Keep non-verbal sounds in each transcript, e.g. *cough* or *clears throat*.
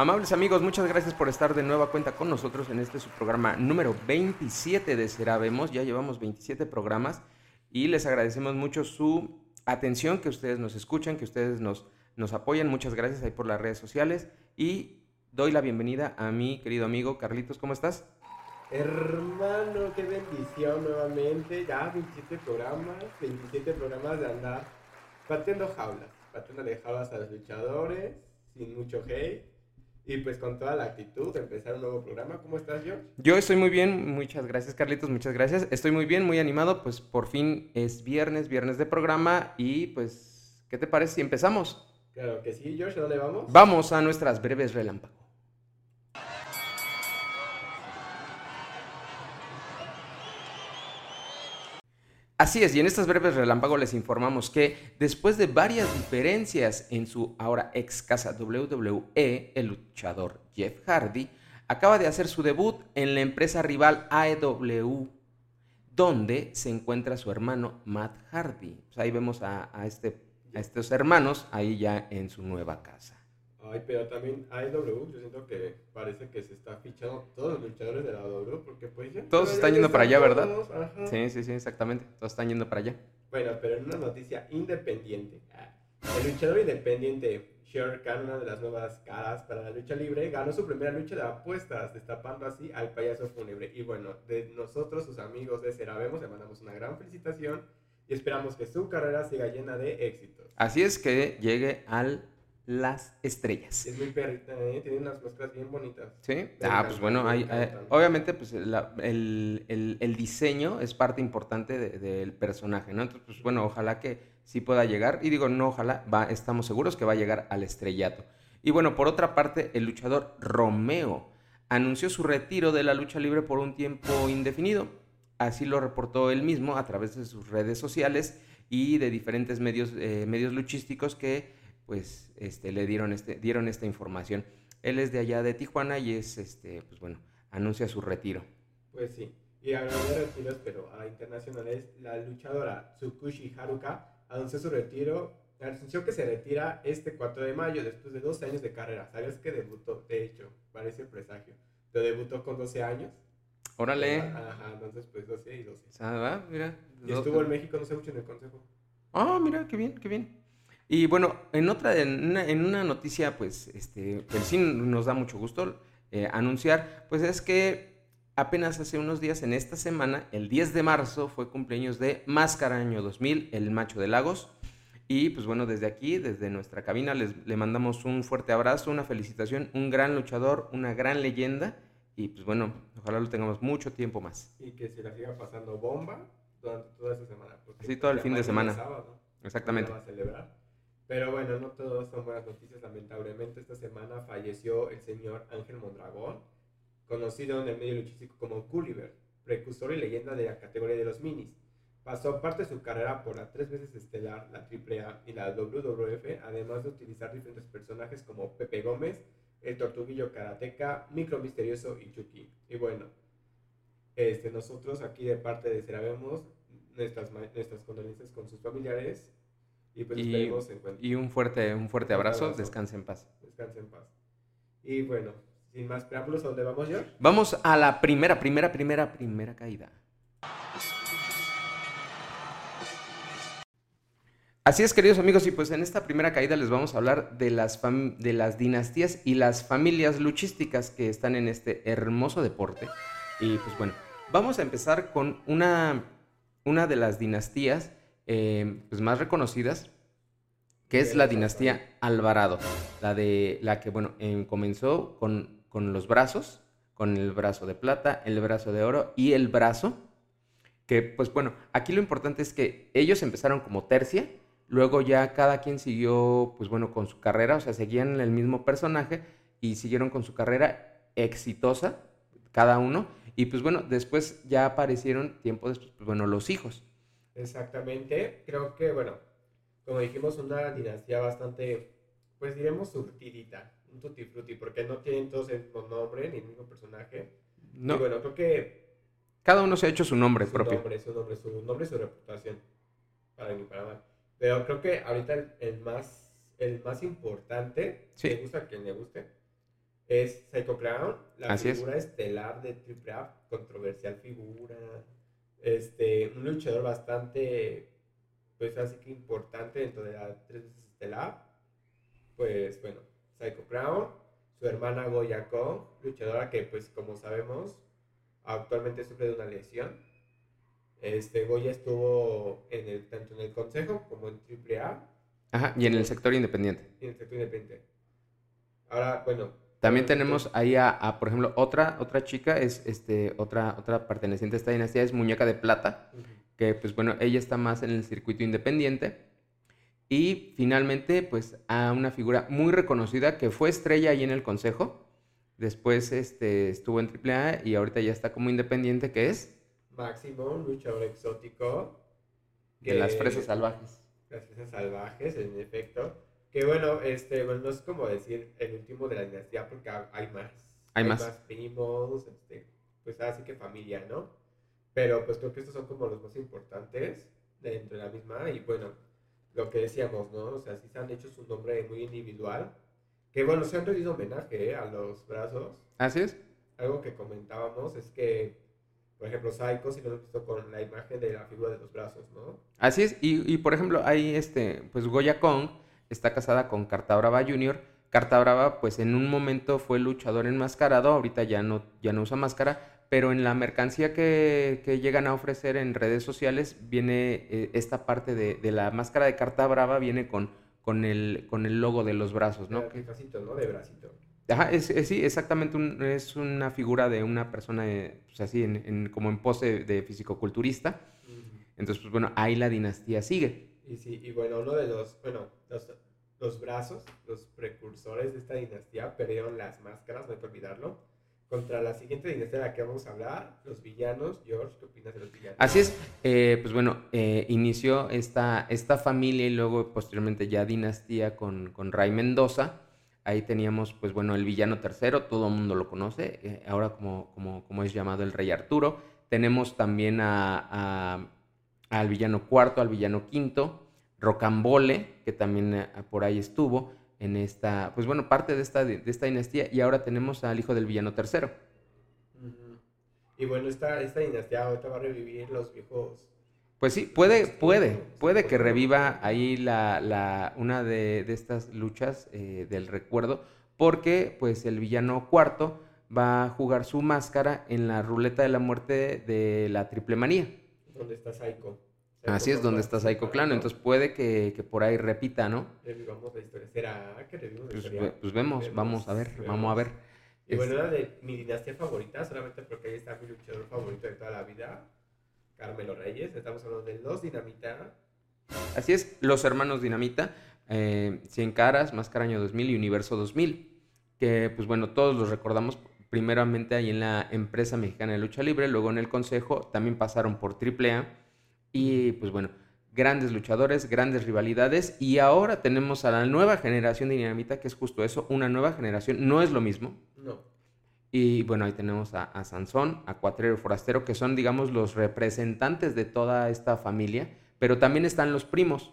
Amables amigos, muchas gracias por estar de nueva cuenta con nosotros en este su programa número 27 de Serabemos. Ya llevamos 27 programas y les agradecemos mucho su atención, que ustedes nos escuchan, que ustedes nos, nos apoyan. Muchas gracias ahí por las redes sociales y doy la bienvenida a mi querido amigo Carlitos. ¿Cómo estás? Hermano, qué bendición nuevamente. Ya 27 programas, 27 programas de andar pateando jaulas, pateando de jaulas a los luchadores, sin mucho hate y pues con toda la actitud de empezar un nuevo programa. ¿Cómo estás, George? Yo estoy muy bien, muchas gracias Carlitos, muchas gracias. Estoy muy bien, muy animado, pues por fin es viernes, viernes de programa y pues, ¿qué te parece si empezamos? Claro que sí, George, ¿a dónde vamos? Vamos a nuestras breves relámpagos. Así es, y en estas breves relámpagos les informamos que después de varias diferencias en su ahora ex casa WWE, el luchador Jeff Hardy acaba de hacer su debut en la empresa rival AEW, donde se encuentra su hermano Matt Hardy. Pues ahí vemos a, este, a estos hermanos ahí ya en su nueva casa. Ay, pero también AEW, yo siento que parece que se está fichando todos los luchadores de la W, porque pues ya... Todos están yendo para allá, ¿verdad? Sí, sí, sí, exactamente. Todos están yendo para allá. Bueno, pero en una noticia independiente. El luchador independiente Sher Khan, una de las nuevas caras para la lucha libre, ganó su primera lucha de apuestas, destapando así al payaso fúnebre. Y bueno, de nosotros, sus amigos de Ceravemos, le mandamos una gran felicitación y esperamos que su carrera siga llena de éxitos. Así es que llegue al las estrellas. Es muy perrita, ¿eh? tiene unas máscaras bien bonitas. Sí, ah, pues bueno, hay, obviamente pues el, diseño es parte importante del personaje, ¿no? Entonces, pues bueno, ojalá que sí pueda llegar, y digo, no, ojalá, va, estamos seguros que va a llegar al estrellato. Y bueno, por otra parte, el luchador Romeo anunció su retiro de la lucha libre por un tiempo indefinido. Así lo reportó él mismo a través de sus redes sociales y de diferentes medios, eh, medios luchísticos que pues este, le dieron, este, dieron esta información. Él es de allá de Tijuana y es, este, pues bueno, anuncia su retiro. Pues sí, y hablando de retiros, pero a internacionales, la luchadora Tsukushi Haruka anunció su retiro, anunció que se retira este 4 de mayo después de 12 años de carrera. ¿Sabes que debutó? De hecho, parece presagio. Pero debutó con 12 años. Órale. Ajá, entonces pues 12 y 12. Ah, mira. Y estuvo en México, no sé mucho en el consejo. Ah, mira, qué bien, qué bien. Y bueno, en otra, en una, noticia, pues, este, que sí nos da mucho gusto eh, anunciar, pues es que apenas hace unos días, en esta semana, el 10 de marzo, fue cumpleaños de Máscara Año 2000, el Macho de Lagos. Y pues bueno, desde aquí, desde nuestra cabina, les, le mandamos un fuerte abrazo, una felicitación, un gran luchador, una gran leyenda. Y pues bueno, ojalá lo tengamos mucho tiempo más. Y que se la siga pasando bomba durante toda esta semana. Sí, todo el fin de semana. Exactamente. Va a celebrar. Pero bueno, no todos son buenas noticias. Lamentablemente, esta semana falleció el señor Ángel Mondragón, conocido en el medio luchístico como Gulliver, precursor y leyenda de la categoría de los minis. Pasó parte de su carrera por la tres veces estelar, la AAA y la WWF, además de utilizar diferentes personajes como Pepe Gómez, el Tortuguillo Karateka, Micro Misterioso y Chucky. Y bueno, este, nosotros aquí de parte de Ceravemos, nuestras, nuestras condolencias con sus familiares y, pues y, un fuerte, un fuerte abrazo. Descanse en paz. Descanse en paz. Y bueno, sin más preámbulos, ¿a dónde vamos, yo? Vamos a la primera, primera, primera, primera caída. Así es, queridos amigos, y pues en esta primera caída les vamos a hablar de las, de las dinastías y las familias luchísticas que están en este hermoso deporte. Y pues bueno, vamos a empezar con una, una de las dinastías eh, pues más reconocidas, que es la dinastía Alvarado, la de la que bueno comenzó con, con los brazos, con el brazo de plata, el brazo de oro y el brazo, que pues bueno, aquí lo importante es que ellos empezaron como tercia, luego ya cada quien siguió pues bueno con su carrera, o sea, seguían el mismo personaje y siguieron con su carrera exitosa cada uno y pues bueno, después ya aparecieron tiempo después, pues bueno, los hijos. Exactamente. Creo que, bueno, como dijimos, una dinastía bastante, pues diremos surtidita, un tutti frutti, porque no tienen todos el mismo nombre ni el mismo personaje. No. Y bueno, creo que... Cada uno se ha hecho su nombre propio. Nombre, su nombre, su nombre y su reputación. Para mí, para mal. Pero creo que ahorita el, más, el más importante, sí. me gusta a quien le guste, es Psycho Clown, la Así es. figura estelar de AAA, controversial figura, este, un luchador bastante, pues así que importante dentro de la tres veces estelar. Pues bueno, Psycho Clown, su hermana Goya Kong, luchadora que pues como sabemos actualmente sufre de una lesión. Este, Goya estuvo en el, tanto en el consejo como en AAA Ajá, y en el sector independiente. y en el sector independiente. Ahora, bueno. También tenemos ahí a, a, por ejemplo, otra, otra chica, es este, otra, otra perteneciente a esta dinastía, es Muñeca de Plata, Ujú. que pues bueno, ella está más en el circuito independiente. Y finalmente, pues a una figura muy reconocida que fue estrella ahí en el consejo. Después este, estuvo en AAA y ahorita ya está como independiente, que es Máximo, un luchador exótico. de las que- fresas salvajes. Las fresas salvajes, en efecto. Que bueno, este, bueno, no es como decir el último de la dinastía porque ha- hay más. Hay más. primos, este, pues así que familia, ¿no? Pero pues creo que estos son como los más importantes dentro de la misma. Y bueno, lo que decíamos, ¿no? O sea, sí se han hecho su nombre muy individual. Que bueno, se han rendido homenaje ¿eh? a los brazos. Así es. algo que comentábamos es que, por ejemplo, Psycho, si lo hemos visto con la imagen de la figura de los brazos, ¿no? Así es, y, y, por ejemplo, ahí este, pues Goya Kong está casada con Carta Brava Jr. Carta Brava, pues en un momento fue luchador enmascarado, ahorita ya no, ya no usa máscara, pero en la mercancía que, que llegan a ofrecer en redes sociales viene eh, esta parte de, de la máscara de Carta Brava, viene con, con, el, con el logo de los brazos, ¿no? Que- bracito, ¿no? De bracito. Ajá, es, es- sí, exactamente, un- es una figura de una persona, eh, pues así, en, en- como en pose de fisicoculturista. Entonces, pues bueno, ahí la dinastía sigue. Y sí, y bueno, uno de los, bueno, los, los brazos, los precursores de esta dinastía perdieron las máscaras, no hay que olvidarlo. Contra la siguiente dinastía de la que vamos a hablar, los villanos. George, ¿qué opinas de los villanos? Así es, eh, pues bueno, eh, inició esta, esta familia y luego posteriormente ya dinastía con, con Ray Mendoza. Ahí teníamos, pues bueno, el villano tercero, todo el mundo lo conoce, eh, ahora como, como, como es llamado el Rey Arturo. Tenemos también a, a- al villano cuarto, al villano quinto, Rocambole, que también eh, por ahí estuvo en esta, pues bueno, parte de esta, de esta dinastía. Y ahora tenemos al hijo del villano tercero. Y bueno, esta, esta dinastía ahorita va a revivir los viejos Pues sí, puede, puede, puede que reviva ahí la, la- una de, de estas luchas eh, del recuerdo, porque pues el villano cuarto va a jugar su máscara en la ruleta de la muerte de la triple manía. donde está Psycho. Así es, donde está Psycho Clan, entonces puede que, que por ahí repita, ¿no? Revivamos la historia. ¿Será que revivimos la Pues, historia? ve- pues vemos, vamos a ver, vamos a ver. Y bueno, era de mi dinastía favorita, solamente porque ahí está mi luchador favorito de toda la vida, Carmelo Reyes. Estamos hablando de los Dinamita. Así es, los hermanos Dinamita, eh, Cien Caras, Máscara Año 2000 y Universo 2000, que pues bueno, todos los recordamos primeramente ahí en la empresa mexicana de lucha libre, luego en el consejo, también pasaron por AAA y pues bueno, grandes luchadores, grandes rivalidades y ahora tenemos a la nueva generación de Dinamita, que es justo eso, una nueva generación, no es lo mismo. No. Y bueno, ahí tenemos a, a Sansón, a Cuatrero Forastero, que son, digamos, los representantes de toda esta familia, pero también están los primos.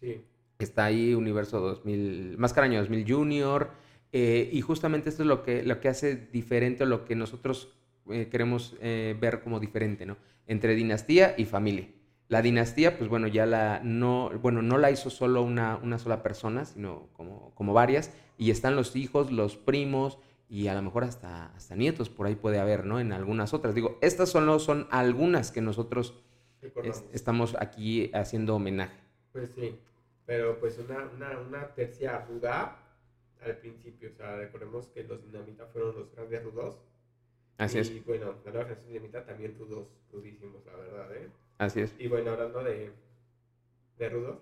Sí. Está ahí Universo 2000, Máscara Año 2000 Junior, eh, y justamente esto es lo que, lo que hace diferente o lo que nosotros eh, queremos eh, ver como diferente, ¿no? Entre dinastía y familia. La dinastía, pues bueno, ya la no, bueno, no la hizo solo una, una sola persona, sino como, como varias, y están los hijos, los primos, y a lo mejor hasta, hasta nietos por ahí puede haber, ¿no? En algunas otras. Digo, estas solo son algunas que nosotros es- estamos aquí haciendo homenaje. Pues sí. Pero pues una, una, una tercia ruda al principio. O sea, recordemos que los Dinamita fueron los grandes rudos. Así y, es, bueno, la nueva generación Dinamita también rudos, rudísimos, la verdad, ¿eh? Así es. Y bueno, hablando de, de rudos,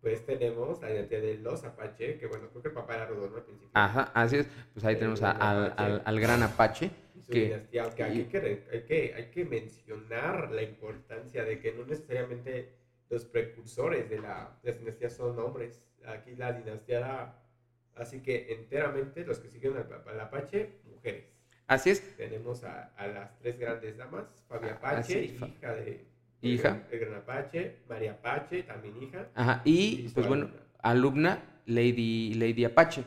pues tenemos la identidad de los Apache, que bueno, creo que el papá era rudo, ¿no? Al principio. Ajá, así es. Pues ahí El tenemos a- al, al- al gran Apache. Y su que- dinastía, aunque y- hay que, hay, que, hay que mencionar la importancia de que no necesariamente los precursores de la, de las dinastías son hombres. Aquí la dinastía era, así que enteramente los que siguen al, al Apache, mujeres. Así es. Tenemos a, a las tres grandes damas, Fabi Apache, Fa- hija de... Hija. El gran Apache, María Apache, también hija. Ajá. y Y pues bueno, alumna. Lady, Lady Apache.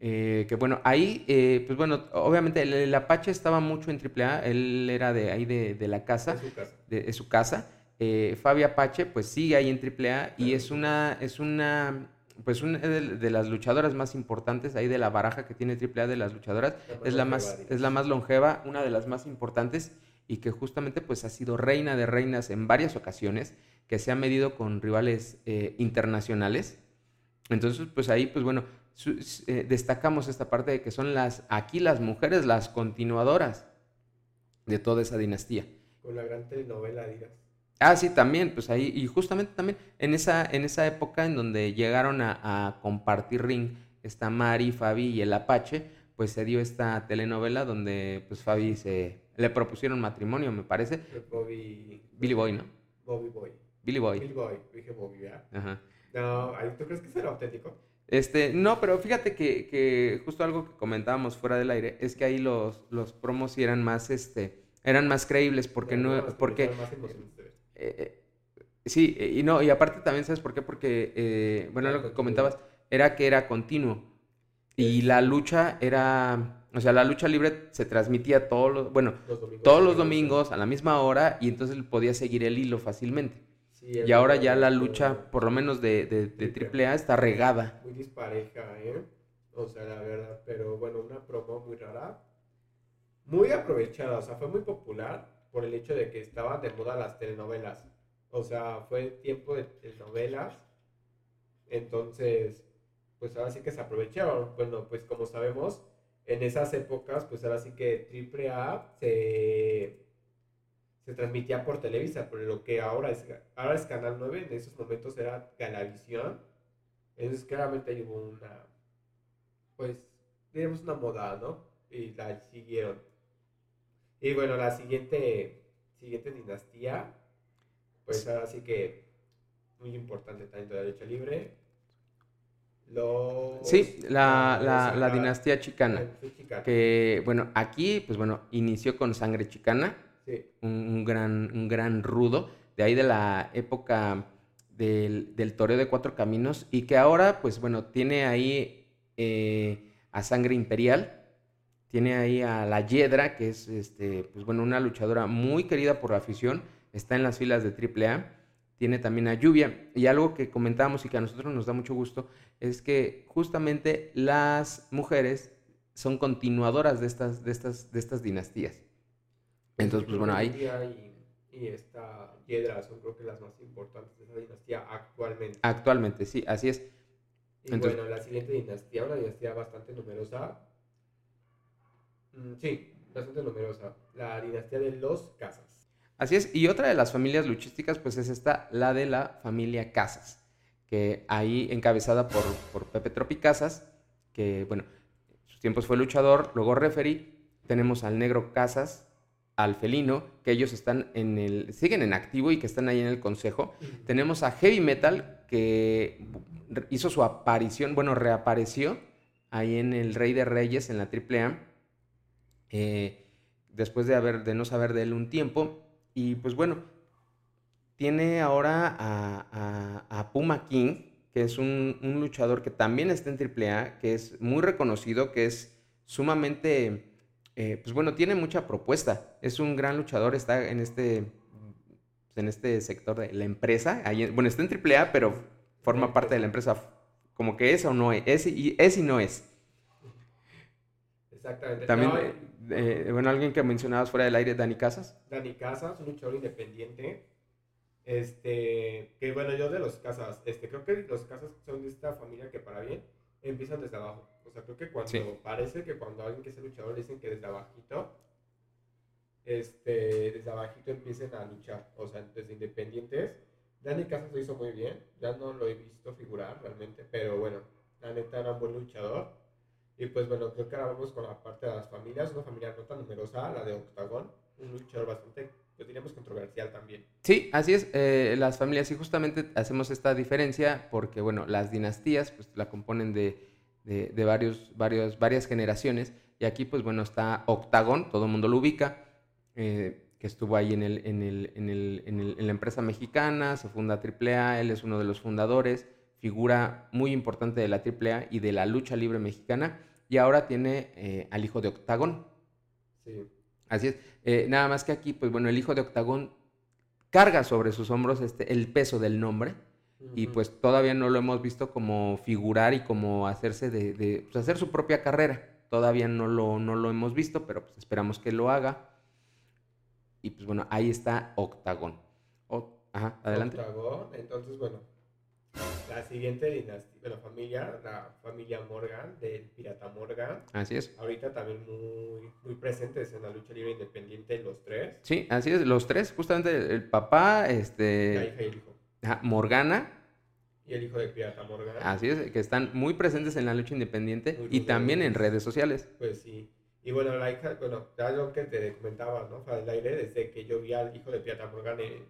Eh, que bueno, ahí, eh, pues bueno, obviamente el, Apache estaba mucho en AAA, él era de ahí de, de la casa, Es su casa. de, su casa. Eh, Fabi Apache, pues sigue ahí en AAA y es una, es una, pues una de, de las luchadoras más importantes ahí de la baraja que tiene AAA de las luchadoras. Es la más, es la más longeva, una de las más importantes y que justamente pues ha sido reina de reinas en varias ocasiones, que se ha medido con rivales eh, internacionales. Entonces, pues ahí, pues bueno, su- eh, destacamos esta parte de que son las, aquí las mujeres, las continuadoras de toda esa dinastía. Con la gran telenovela, digas. Ah, sí, también, pues ahí, y justamente también en esa, en esa época en donde llegaron a, a compartir ring, está Mari, Fabi y el Apache, pues se dio esta telenovela donde pues Fabi se, le propusieron matrimonio, me parece, Bobby. Billy Boy, ¿no? Bobby Boy. Billy Boy. Billy Boy. Dije Bobby, ¿verdad? Ajá. No, ¿tú crees que será auténtico? Este, no, pero fíjate que, que justo algo que comentábamos fuera del aire es que ahí los, los promos sí eran más, este, eran más creíbles porque no, porque, más eh, eh, sí, y no, y aparte también, ¿sabes por qué? Porque, eh, bueno, lo que comentabas era que era continuo y la lucha era, o sea, la lucha libre se transmitía todos los, bueno, Los domingos. todos los domingos a la misma hora y entonces podía seguir el hilo fácilmente. Sí, el Y ahora ya la lucha, por lo menos de, de, de Triple. AAA, está regada. Muy dispareja, ¿eh? O sea, la verdad, pero bueno, una promo muy rara. Muy aprovechada, o sea, fue muy popular por el hecho de que estaban de moda las telenovelas. O sea, fue tiempo de telenovelas. Entonces, pues ahora sí que se aprovecharon. Bueno, pues como sabemos, en esas épocas, pues ahora sí que AAA se, se transmitía por Televisa, por lo que ahora es, ahora es Canal 9, en esos momentos era Galavisión. Entonces claramente ahí hubo una, pues, digamos una moda, ¿no? Y la siguieron. Y bueno, la siguiente, siguiente dinastía, pues ahora sí que muy importante también de la lucha libre. Los... Sí, la, la, dinastía chicana. Que, bueno, aquí, pues bueno, inició con sangre chicana, Sí, un, un gran, un gran rudo, de ahí de la época del, del toreo de cuatro caminos, y que ahora, pues bueno, tiene ahí eh, a sangre imperial, tiene ahí a la Yedra, que es, este, pues bueno, una luchadora muy querida por la afición, está en las filas de AAA, tiene también a Lluvia, y algo que comentábamos y que a nosotros nos da mucho gusto, es que justamente las mujeres son continuadoras de estas, de estas, de estas dinastías. Entonces, pues bueno, Lidia Y, y esta Hiedra son creo que las más importantes de esa dinastía actualmente. actualmente, sí, así es. Y Entonces- bueno, la siguiente dinastía, una dinastía bastante numerosa. Mm, sí, bastante numerosa. La dinastía de los Casas. Así es. Y otra de las familias luchísticas, pues es esta, la de la familia Casas, que ahí encabezada por, por Pepe Tropi Casas, que bueno, en sus tiempos fue luchador, luego referee. Tenemos al negro Casas, al felino, que ellos están en el, siguen en activo y que están ahí en el consejo. Tenemos a Heavy Metal, que hizo su aparición, bueno, reapareció ahí en el Rey de Reyes, en la AAA, eh, después de, haber, de no saber de él un tiempo. Y pues bueno, tiene ahora a, a- a Puma King, que es un, un luchador que también está en AAA, que es muy reconocido, que es sumamente, eh, pues bueno, tiene mucha propuesta. Es un gran luchador, está en este, en este sector de la empresa. ahí en- bueno, está en AAA, pero forma parte de la empresa. Como que es o no es, es y, es y no es. Exactamente. También, No, eh, eh, bueno, alguien que mencionabas fuera del aire, Dani Casas. Dani Casas, un luchador independiente. Este, que bueno, yo de los Casas, este, creo que los Casas son de esta familia que para bien empiezan desde abajo. O sea, creo que cuando Sí. parece que cuando alguien que es luchador dicen que desde abajito, este, desde abajito empiecen a luchar, o sea, desde independientes. Dani Casas lo hizo muy bien, ya no lo he visto figurar realmente, pero bueno, la neta era un buen luchador. Y pues bueno, creo que ahora vamos con la parte de las familias, una familia no tan numerosa, la de Octagon, un luchador bastante, pues diríamos controversial también. Sí, así es. eh, las familias, y justamente hacemos esta diferencia porque, bueno, las dinastías pues la componen de, de- de varios, varios, varias generaciones. Y aquí, pues bueno, está Octagón, todo el mundo lo ubica, eh, que estuvo ahí en, el, en, el, en, el- en en la empresa mexicana, se funda AAA, él es uno de los fundadores, figura muy importante de la AAA y de la lucha libre mexicana. y ahora tiene eh, al hijo de Octagón. Sí. Así es. Eh, nada más que aquí, pues bueno, el hijo de Octagón carga sobre sus hombros este, el peso del nombre y pues todavía no lo hemos visto como figurar y como hacerse de, de, pues, hacer su propia carrera. Todavía no lo, no lo hemos visto, pero pues esperamos que lo haga. Y pues bueno, ahí está Octagón. O- ajá, adelante. Octagón, entonces, bueno, la siguiente dinastía, bueno, familia, la familia Morgan, del pirata Morgan, Así es. ahorita también muy, muy presentes en la lucha libre independiente los tres, Sí, así es. Los tres, justamente el papá, la este, hija y el hijo, ajá, Morgana, y el hijo del pirata Morgan, así es, que están muy presentes en la lucha independiente Muy y también en redes sociales. pues sí. Y bueno, la hija, bueno, ya lo que te comentaba, ¿no? Para el aire, desde que yo vi al hijo de Pirata Morgan en,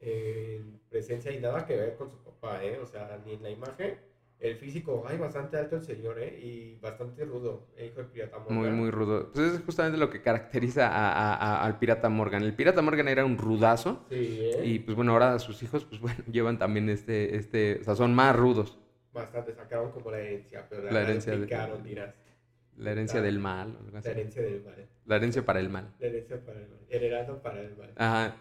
en presencia y nada que ver con su papá, ¿eh? O sea, ni en la imagen, el físico, ay, bastante alto el señor, ¿eh? Y bastante rudo, el hijo de Pirata Morgan. Muy, muy rudo. Pues es justamente lo que caracteriza a- a- a- al pirata Morgan. El pirata Morgan era un rudazo. Sí, ¿eh? Y pues bueno, ahora sus hijos, pues *laughs* bueno, llevan también este, este, o sea, son más rudos. Bastante, sacaron como la herencia, pero la, La herencia de- duplicaron, dirás. La herencia del mal. o algo así. La herencia del mal. La herencia para el mal. La herencia para el mal. Heredando para el mal. Ajá.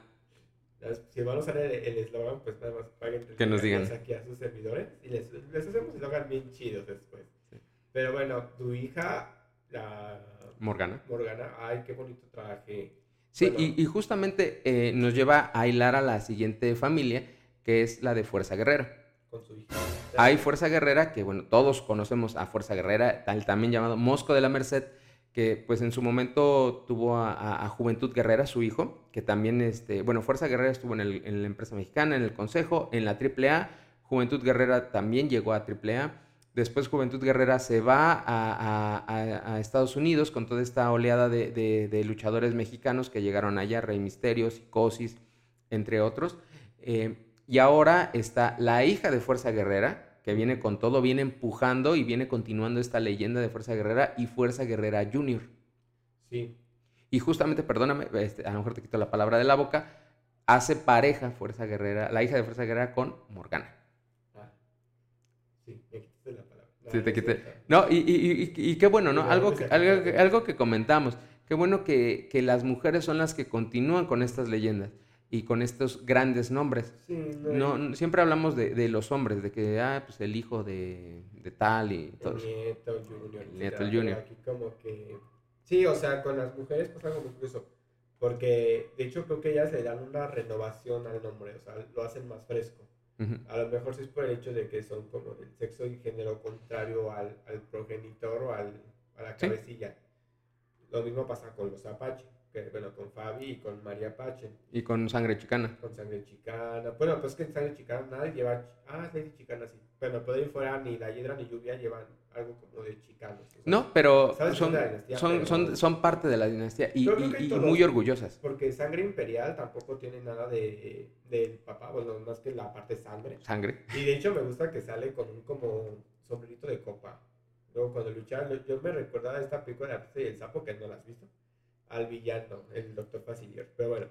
Si van a usar el el eslogan, pues nada más paguen Que nos digan. aquí a sus servidores y les, les hacemos eslogan bien chidos después. Sí. Pero bueno, tu hija, la Morgana. Morgana, ay, qué bonito traje. Sí, Bueno. y, y justamente eh, nos lleva a hilar a la siguiente familia, que es la de Fuerza Guerrera. Con su hija. Hay Fuerza Guerrera, que bueno, todos conocemos a Fuerza Guerrera, tal, también llamado Mosco de la Merced, que pues en su momento tuvo a, a- Juventud Guerrera, su hijo, que también, este, bueno, Fuerza Guerrera estuvo en, el- en la empresa mexicana, en el Consejo, en la AAA, Juventud Guerrera también llegó a AAA, después Juventud Guerrera se va a, Estados Unidos con toda esta oleada de, de- de luchadores mexicanos que llegaron allá, Rey Misterio, Psicosis, entre otros. Eh, y ahora está la hija de Fuerza Guerrera, que viene con todo, viene empujando y viene continuando esta leyenda de Fuerza Guerrera y Fuerza Guerrera Junior. Sí, Y justamente, perdóname, este, a lo mejor te quito la palabra de la boca, hace pareja Fuerza Guerrera, la hija de Fuerza Guerrera con Morgana. ah, sí, me quitaste la palabra. No, Sí, te quité. No, y, y- y- y qué bueno, ¿no? Algo que, algo, algo que comentamos. Qué bueno que, que las mujeres son las que continúan con estas leyendas y con estos grandes nombres. Sí, no, siempre hablamos de, de los hombres, de que, ah, pues el hijo de, de tal y todo El nieto, junior. El nieto, el junior. Aquí como que... Sí, o sea, con las mujeres pasa algo muy curioso. Porque, de hecho, creo que ellas le dan una renovación al nombre. O sea, lo hacen más fresco. A lo mejor sí es por el hecho de que son como del sexo y género contrario al, al progenitor o al, a la Sí. cabecilla. Lo mismo pasa con los Apache. Que, bueno, con Fabi y con María Apache. Y con sangre chicana. Con sangre chicana. Bueno, pues que en sangre chicana nadie lleva. Ah, sangre chicana sí. Bueno, de ahí fuera ni la hiedra ni lluvia llevan algo como de chicanos. o sea, No, pero ¿Sabes son, dinastía? son, Pero- son, son parte de la dinastía y, y- y muy orgullosas. Porque sangre imperial tampoco tiene nada de del papá, bueno, más que la parte sangre. Sangre. Y de hecho me gusta que sale con un como sombrerito de copa. Luego cuando luchaba, yo- me recordaba esta película de la y el sapo, que no la has visto, al villano, el doctor Facilier. Pero bueno,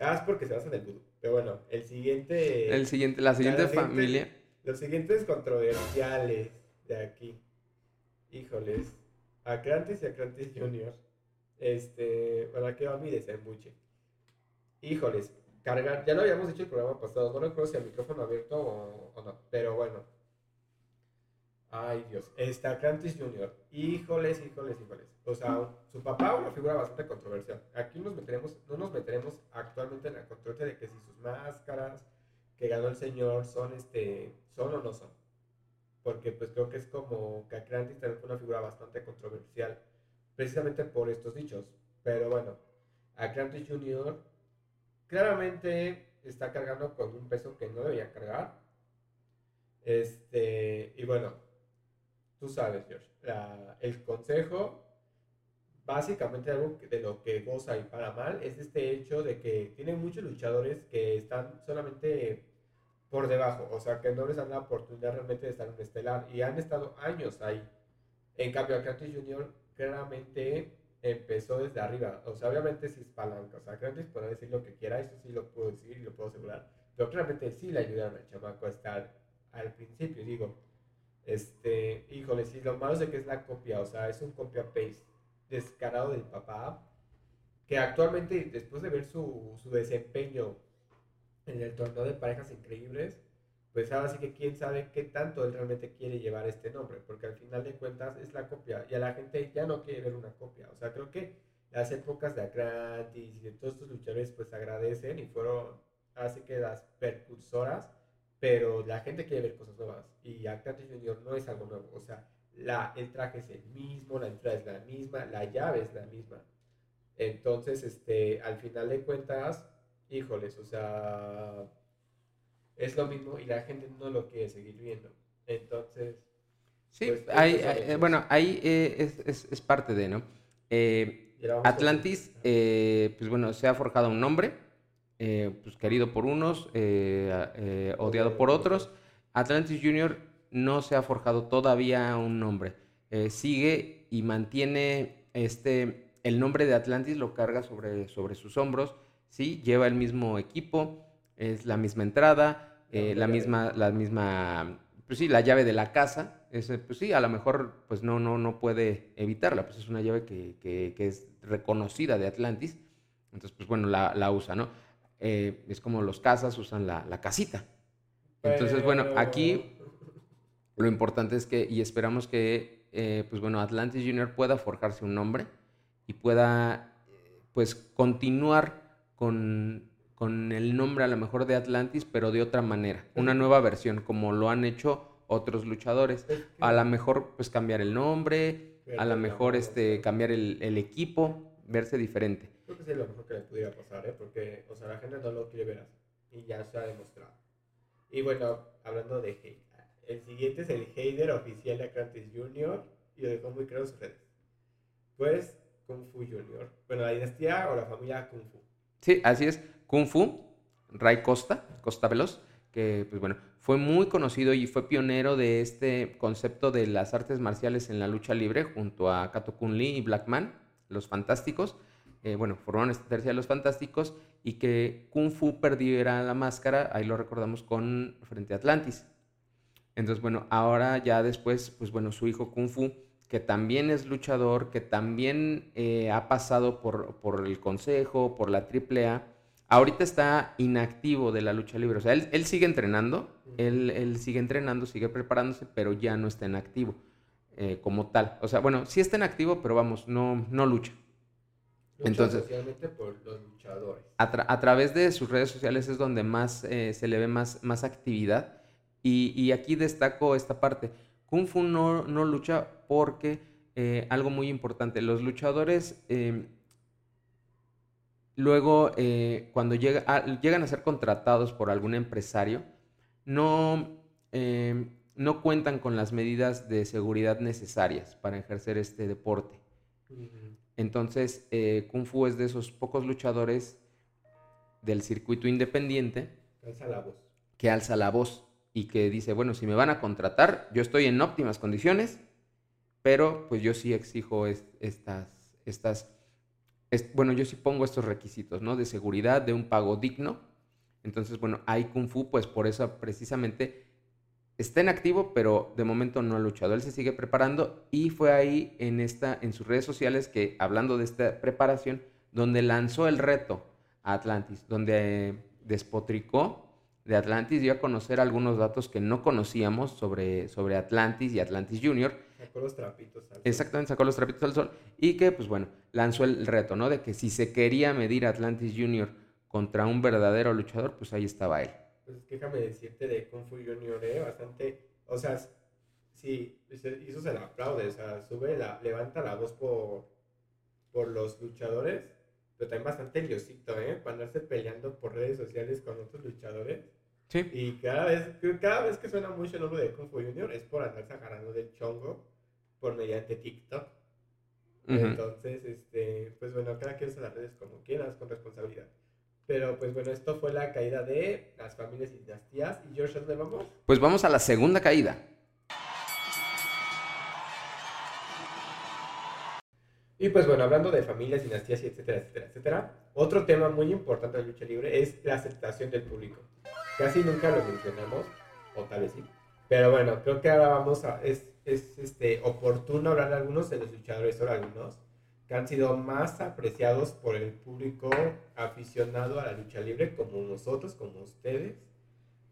ah, es porque se basa en el vudú. Pero bueno, el siguiente... El siguiente, la siguiente la familia. Los siguientes controversiales de aquí. Híjoles. Acrantis y Acrantis Junior. Este. Bueno, aquí va mi desembuche. Híjoles. Cargar. Ya lo habíamos hecho el programa pasado. No recuerdo si el micrófono abierto o, o no. Pero bueno. Ay, Dios. Este Acrantis Junior. Híjoles, híjoles, híjoles. O sea, su papá una figura bastante controversial. Aquí nos meteremos, no nos meteremos actualmente en la controversia de que si sus máscaras que ganó el señor son este son o no son porque pues creo que es como que Acrantis también fue una figura bastante controversial precisamente por estos dichos pero bueno Acrantis Jr. claramente está cargando con un peso que no debería cargar este y bueno tú sabes George la- el consejo básicamente algo de lo que goza y para mal es este hecho de que tiene muchos luchadores que están solamente por debajo, o sea que no les dan la oportunidad realmente de estar en estelar y han estado años ahí. En cambio, Atlantis Junior claramente empezó desde arriba, o sea, obviamente sí es palanca, o sea, Atlantis puede decir lo que quiera, eso sí lo puedo decir y lo puedo asegurar, pero claramente sí le ayudaron al chamaco a estar al principio, digo, Este, híjole, sí, lo malo es que es la copia, o sea, es un copia-paste descarado del papá, que actualmente, después de ver su, su desempeño en el torneo de parejas increíbles, pues ahora sí que quién sabe qué tanto él realmente quiere llevar este nombre, porque al final de cuentas es la copia y a la gente ya no quiere ver una copia. O sea, creo que las épocas de Atlantis y de todos estos luchadores pues agradecen y fueron así que las percursoras, pero la gente quiere ver cosas nuevas y Atlantis Junior no es algo nuevo. O sea, la, el traje es el mismo, la entrada es la misma, la llave es la misma. Entonces, este, al final de cuentas, híjoles, o sea es lo mismo y la gente no lo quiere seguir viendo. Entonces... Sí, pues, bueno, ahí eh, es, es, parte de, ¿no? Eh, Atlantis, eh, pues bueno, se ha forjado un nombre, pues querido por unos, odiado por otros. Atlantis Junior no se ha forjado todavía un nombre. sigue y mantiene este, el nombre de Atlantis, lo carga sobre, sobre sus hombros, ¿sí? Lleva el mismo equipo, es la misma entrada, eh, la, misma, la misma, pues sí, la llave de la casa, es, pues sí, a lo mejor pues no, no, no puede evitarla, pues es una llave que, que, es reconocida de Atlantis, entonces pues bueno, la, la usa, ¿no? Eh, es como los casas usan la, la casita. Entonces, bueno, aquí lo importante es que, y esperamos que, eh, pues bueno, Atlantis Junior pueda forjarse un nombre y pueda, pues, continuar con con el nombre a lo mejor de Atlantis, pero de otra manera, una nueva versión, como lo han hecho otros luchadores. A lo mejor pues cambiar el nombre, a lo mejor este, cambiar el, el equipo, verse diferente. Creo que es lo mejor que le pudiera pasar, ¿eh? porque o sea, la gente no lo quiere ver así y ya se ha demostrado. Y bueno, hablando de hate, el siguiente es el hater oficial de Atlantis Junior y lo dejó muy claro sus redes. Pues Kung Fu Junior. Bueno, la dinastía o la familia Kung Fu. Sí, así es. Kung Fu, Ray Costa, Costa Veloz, que pues bueno, fue muy conocido y fue pionero de este concepto de las artes marciales en la lucha libre junto a Kato Kun Lee y Black Man, los fantásticos. Eh, bueno, formaron esta tercia de los fantásticos y que Kung Fu perdiera la máscara, ahí lo recordamos con frente a Atlantis. Entonces, bueno, ahora ya después, pues bueno, su hijo Kung Fu, que también es luchador, que también eh, ha pasado por, por el Consejo, por la AAA, ahorita está inactivo de la lucha libre. O sea, él, sigue entrenando, él, sigue entrenando, sigue preparándose, pero ya no está en activo eh, como tal. O sea, bueno, sí está en activo, pero vamos, no, no lucha. Entonces, especialmente por los luchadores. A, través de sus redes sociales es donde más eh, se le ve más, más actividad. Y, aquí destaco esta parte. Kung Fu no, no lucha porque eh, algo muy importante, los luchadores Luego, eh, cuando ah, llegan a ser contratados por algún empresario, no, em, no cuentan con las medidas de seguridad necesarias para ejercer este deporte. Entonces, eh, Kung Fu es de esos pocos luchadores del circuito independiente que alza la voz. Que alza la voz y que dice, bueno, si me van a contratar, yo estoy en óptimas condiciones, pero pues yo sí exijo estas, estas bueno, yo sí pongo estos requisitos, ¿no? De seguridad, de un pago digno. Entonces, bueno, hay Kung Fu, pues por eso precisamente está en activo, pero de momento no ha luchado. Él se sigue preparando y fue ahí en, esta, en sus redes sociales que, hablando de esta preparación, donde lanzó el reto a Atlantis, donde despotricó de Atlantis, dio a conocer algunos datos que no conocíamos sobre, sobre Atlantis y Atlantis Junior Sacó los trapitos al sol. Exactamente, sacó los trapitos al sol. Y que, pues bueno, lanzó el reto, ¿no? De que si se quería medir Atlantis Junior contra un verdadero luchador, pues ahí estaba él. Pues déjame decirte de Kung Fu Junior, ¿eh? Bastante, o sea, sí, eso se le aplaude, o sea, sube, la, levanta la voz por, por los luchadores, pero también bastante liosito, ¿eh? Para andarse peleando por redes sociales con otros luchadores. Sí. Y cada vez, cada vez que suena mucho el nombre de Kung Fu Junior es por andarse agarrando del chongo por mediante TikTok. Entonces, este, pues bueno, cada quien usa las redes como quieras, con responsabilidad. Pero pues bueno, esto fue la caída de las familias y dinastías. ¿Y George, a dónde vamos? Pues vamos a la segunda caída. Y pues bueno, hablando de familias, dinastías y etcétera, etcétera, etcétera, otro tema muy importante de la lucha libre es la aceptación del público. Casi nunca lo mencionamos, o tal vez sí, Pero bueno, creo que ahora vamos a, es, es este, oportuno hablar de algunos de los luchadores, o algunos, que han sido más apreciados por el público aficionado a la lucha libre, como nosotros, como ustedes.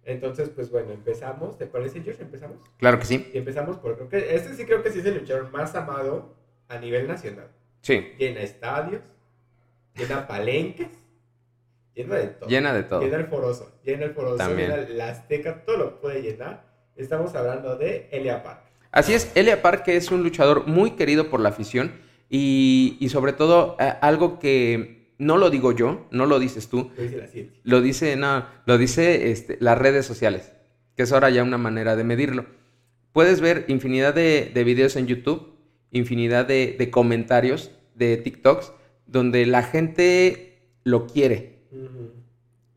Entonces, pues bueno, empezamos. ¿Te parece, George? ¿Empezamos? Claro que sí. Y empezamos por, creo que, este sí creo que sí es el luchador más amado a nivel nacional. Sí. Llena estadios, llena palenques, llena de todo. Llena de todo. Llena el foroso, llena el foroso, También. llena la azteca, todo lo puede llenar. Estamos hablando de Elia Park. Así es, Elia Park es un luchador muy querido por la afición y, y sobre todo algo que no lo digo yo, no lo dices tú, Lo dice la ciencia. lo dice, no, lo dice este, las redes sociales, que es ahora ya una manera de medirlo. Puedes ver infinidad de, de videos en YouTube, infinidad de, de comentarios, de TikToks, donde la gente lo quiere,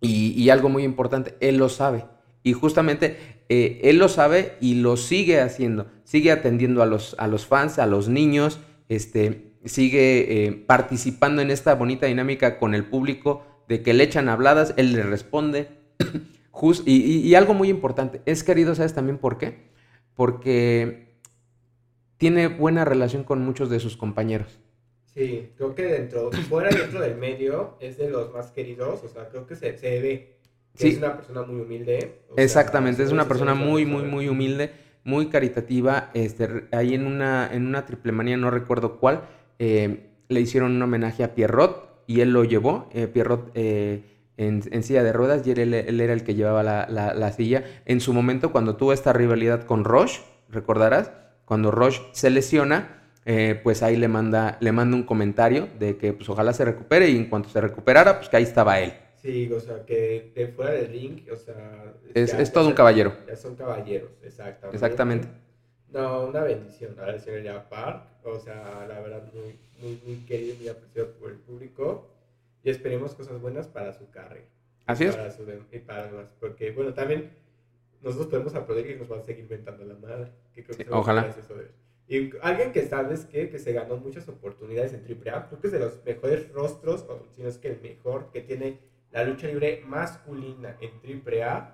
y algo muy importante, él lo sabe. Y justamente eh, él lo sabe y lo sigue haciendo. Sigue atendiendo a los, a los fans, a los niños, este, sigue eh, participando en esta bonita dinámica con el público de que le echan habladas, él le responde. *clears throat* Y, y- y algo muy importante, es querido, ¿sabes también por qué? Porque tiene buena relación con muchos de sus compañeros. Sí, creo que dentro, fuera y dentro del medio es de los más queridos, o sea, creo que se, se ve que Sí. es una persona muy humilde. sea, Exactamente, es una persona muy, muy, muy humilde, muy caritativa. Este, ahí en una, en una triple manía, no recuerdo cuál, eh, le hicieron un homenaje a Pierrot y él lo llevó. eh, Pierrot eh, en, silla de ruedas y él, era el que llevaba la, la- la silla. En su momento, cuando tuvo esta rivalidad con Roche, recordarás, cuando Roche se lesiona, pues ahí le manda, le manda un comentario de que pues ojalá se recupere y en cuanto se recuperara, pues que ahí estaba él. Sí, o sea, que de fuera del ring, o sea... Es- ya- es ya todo un son- caballero. Ya son caballeros, exactamente. Exactamente. No, una bendición a la señora Park, o sea, la verdad, muy, muy, muy querido muy apreciado por el público. Y esperemos cosas buenas para su carrera. Así es. Para su y para demás. Porque, bueno, también nosotros podemos aplaudir y nos van a seguir inventando la madre. Que creo que Sí, es ojalá. de. Y alguien que sabes que, que se ganó muchas oportunidades en AAA, creo que es de los mejores rostros, o si no es que el mejor, que tiene la lucha libre masculina en AAA,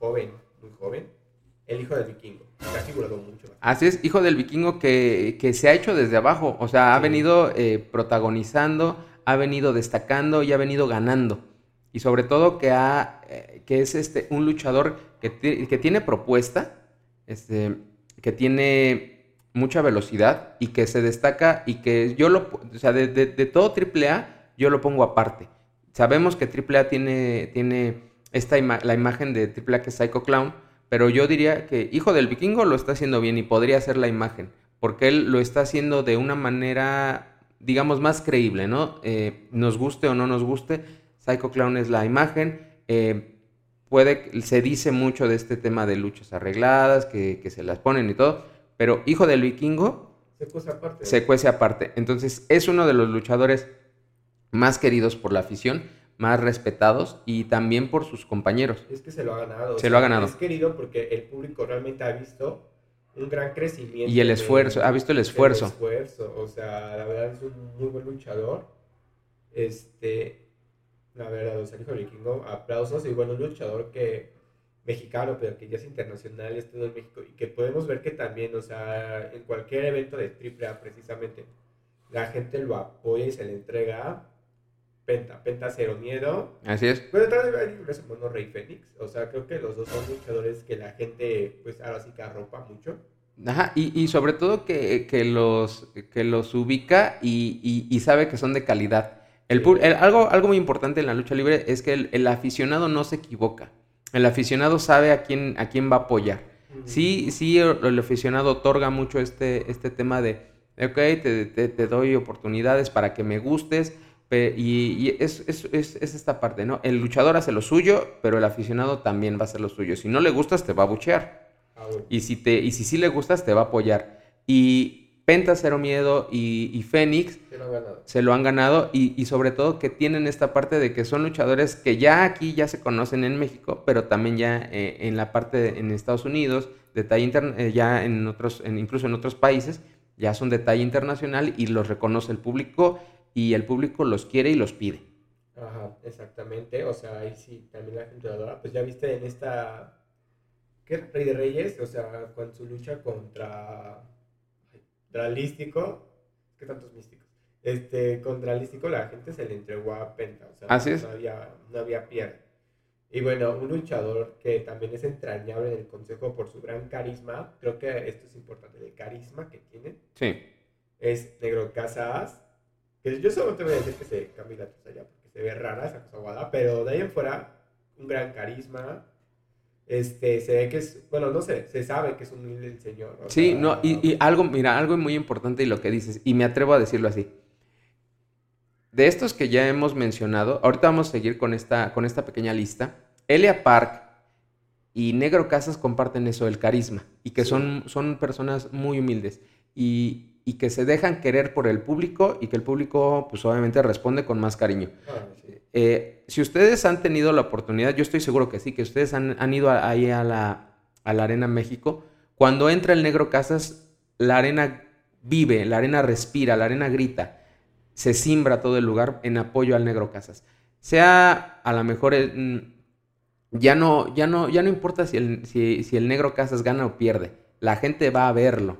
joven, muy joven, el hijo del vikingo. Se ha figurado mucho. Así es, hijo del vikingo que, que se ha hecho desde abajo, o sea, ha Sí. venido eh, protagonizando, ha venido destacando y ha venido ganando. Y sobre todo que, ha, eh, que es este, un luchador que, que tiene propuesta, este, que tiene mucha velocidad y que se destaca y que yo lo, o sea, de, de- de todo AAA yo lo pongo aparte. Sabemos que AAA tiene, tiene esta ima- la imagen de AAA que es Psycho Clown, pero yo diría que Hijo del Vikingo lo está haciendo bien y podría ser la imagen, porque él lo está haciendo de una manera, digamos, más creíble, ¿no? Eh, nos guste o no nos guste, Psycho Clown es la imagen. eh, puede, se dice mucho de este tema de luchas arregladas, que, que se las ponen y todo, pero Hijo del Vikingo Se aparte. se cuece aparte. Entonces es uno de los luchadores más queridos por la afición, más respetados y también por sus compañeros. Es que se lo ha ganado. o Se lo ha sea, ganado. Es querido porque el público realmente ha visto un gran crecimiento. Y el de- esfuerzo, ha visto el esfuerzo. El esfuerzo, o sea, la verdad es un muy buen luchador. Este, la verdad, o sea, hijo vikingo, aplausos. Y bueno, un luchador que mexicano, pero que ya es internacional, es todo en México. Y que podemos ver que también, o sea, en cualquier evento de AAA, precisamente, la gente lo apoya y se le entrega. Penta, Penta Cero Miedo. Así es. Pero también hay un hermano Rey Fénix. O sea, creo que los dos son luchadores que la gente, pues ahora sí que arropa mucho. Ajá, y, y sobre todo que, que los, que los ubica y, y- y sabe que son de calidad. El, algo, algo muy importante en la lucha libre es que el, el aficionado no se equivoca. El aficionado sabe a quién, a quién va a apoyar. Sí, sí, el, aficionado otorga mucho este, este tema de, ok, te, te- te doy oportunidades para que me gustes, y, y es, es- es- es esta parte, ¿no? El luchador hace lo suyo, pero el aficionado también va a hacer lo suyo. Si no le gustas, te va a buchear. Ah, bueno. Y si, te, y si sí le gustas, te va a apoyar. Y Penta, Cero Miedo y, y Fénix Se lo han ganado. se lo han ganado y, y sobre todo que tienen esta parte de que son luchadores que ya aquí ya se conocen en México, pero también ya eh, en la parte de- en Estados Unidos, de talla interna- eh, ya en otros, en- incluso en otros países, ya son de talla internacional y los reconoce el público y el público los quiere y los pide. Ajá, exactamente. O sea, ahí sí también la gente adora. Pues ya viste en esta ¿qué Rey de Reyes? O sea, con su lucha contra Dralístico, ¿qué tantos místicos? Este, contra Lístico la gente se le entregó a Penta, o sea, Así es. no había, no había pierde. Y bueno, un luchador que también es entrañable en el consejo por su gran carisma, creo que esto es importante, el carisma que tiene, Sí. es Negro Casas, yo solo te voy a decir que se cambie la ya, porque se ve rara esa cosa guada, pero de ahí en fuera, un gran carisma, este, se ve que es, bueno, no sé, se sabe que es humilde el señor. Sí, sea, no, y, y algo, mira, algo muy importante y lo que dices, y me atrevo a decirlo así. De estos que ya hemos mencionado, ahorita vamos a seguir con esta, con esta pequeña lista. Elia Park y Negro Casas comparten eso, el carisma, y que Sí. son, son personas muy humildes y, y que se dejan querer por el público y que el público, pues obviamente responde con más cariño. ah, sí. Eh, si ustedes han tenido la oportunidad, yo estoy seguro que sí, que ustedes han, han ido a- ahí a la, a la Arena México, cuando entra el Negro Casas, la arena vive, la arena respira, la arena grita, se simbra todo el lugar en apoyo al Negro Casas. Sea a lo mejor, eh, mm, ya no, ya no, ya no importa si el, si, si el Negro Casas gana o pierde, la gente va a verlo.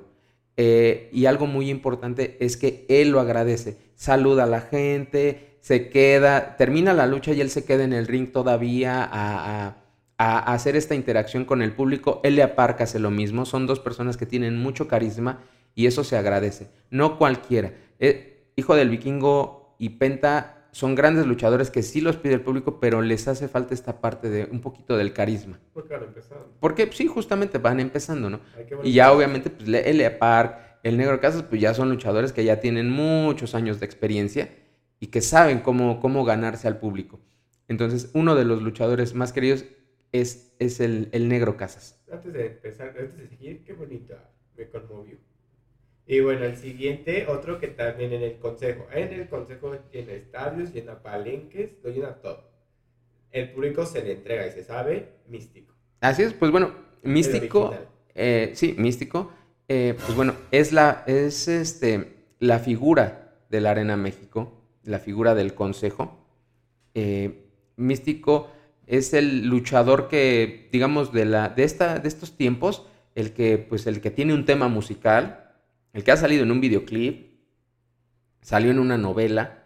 Eh, y algo muy importante es que él lo agradece, saluda a la gente, se queda, termina la lucha y él se queda en el ring todavía a, hacer esta interacción con el público. Él le aparca hace lo mismo, son dos personas que tienen mucho carisma y eso se agradece, no cualquiera. Eh, Hijo del Vikingo y Penta son grandes luchadores que sí los pide el público, pero les hace falta esta parte de un poquito del carisma. Porque van empezando. Porque sí, justamente van empezando, ¿no? Y ya obviamente, pues Elia Park, el Negro Casas, pues ya son luchadores que ya tienen muchos años de experiencia y que saben cómo, cómo ganarse al público. Entonces, uno de los luchadores más queridos es, es el, el Negro Casas. Antes de empezar, antes de seguir, qué bonita, me conmovió. Y bueno, el siguiente, otro que también en el consejo. En el consejo llena estadios, llena palenques, lo llena todo. El público se le entrega y se sabe, místico. Así es, pues bueno, Místico, eh, sí, Místico, eh, pues bueno, es, la, es este, la figura de la Arena México, la figura del Consejo. Eh, Místico es el luchador que, digamos, de, la, de, esta, de estos tiempos, el que, pues, el que tiene un tema musical, el que ha salido en un videoclip, salió en una novela.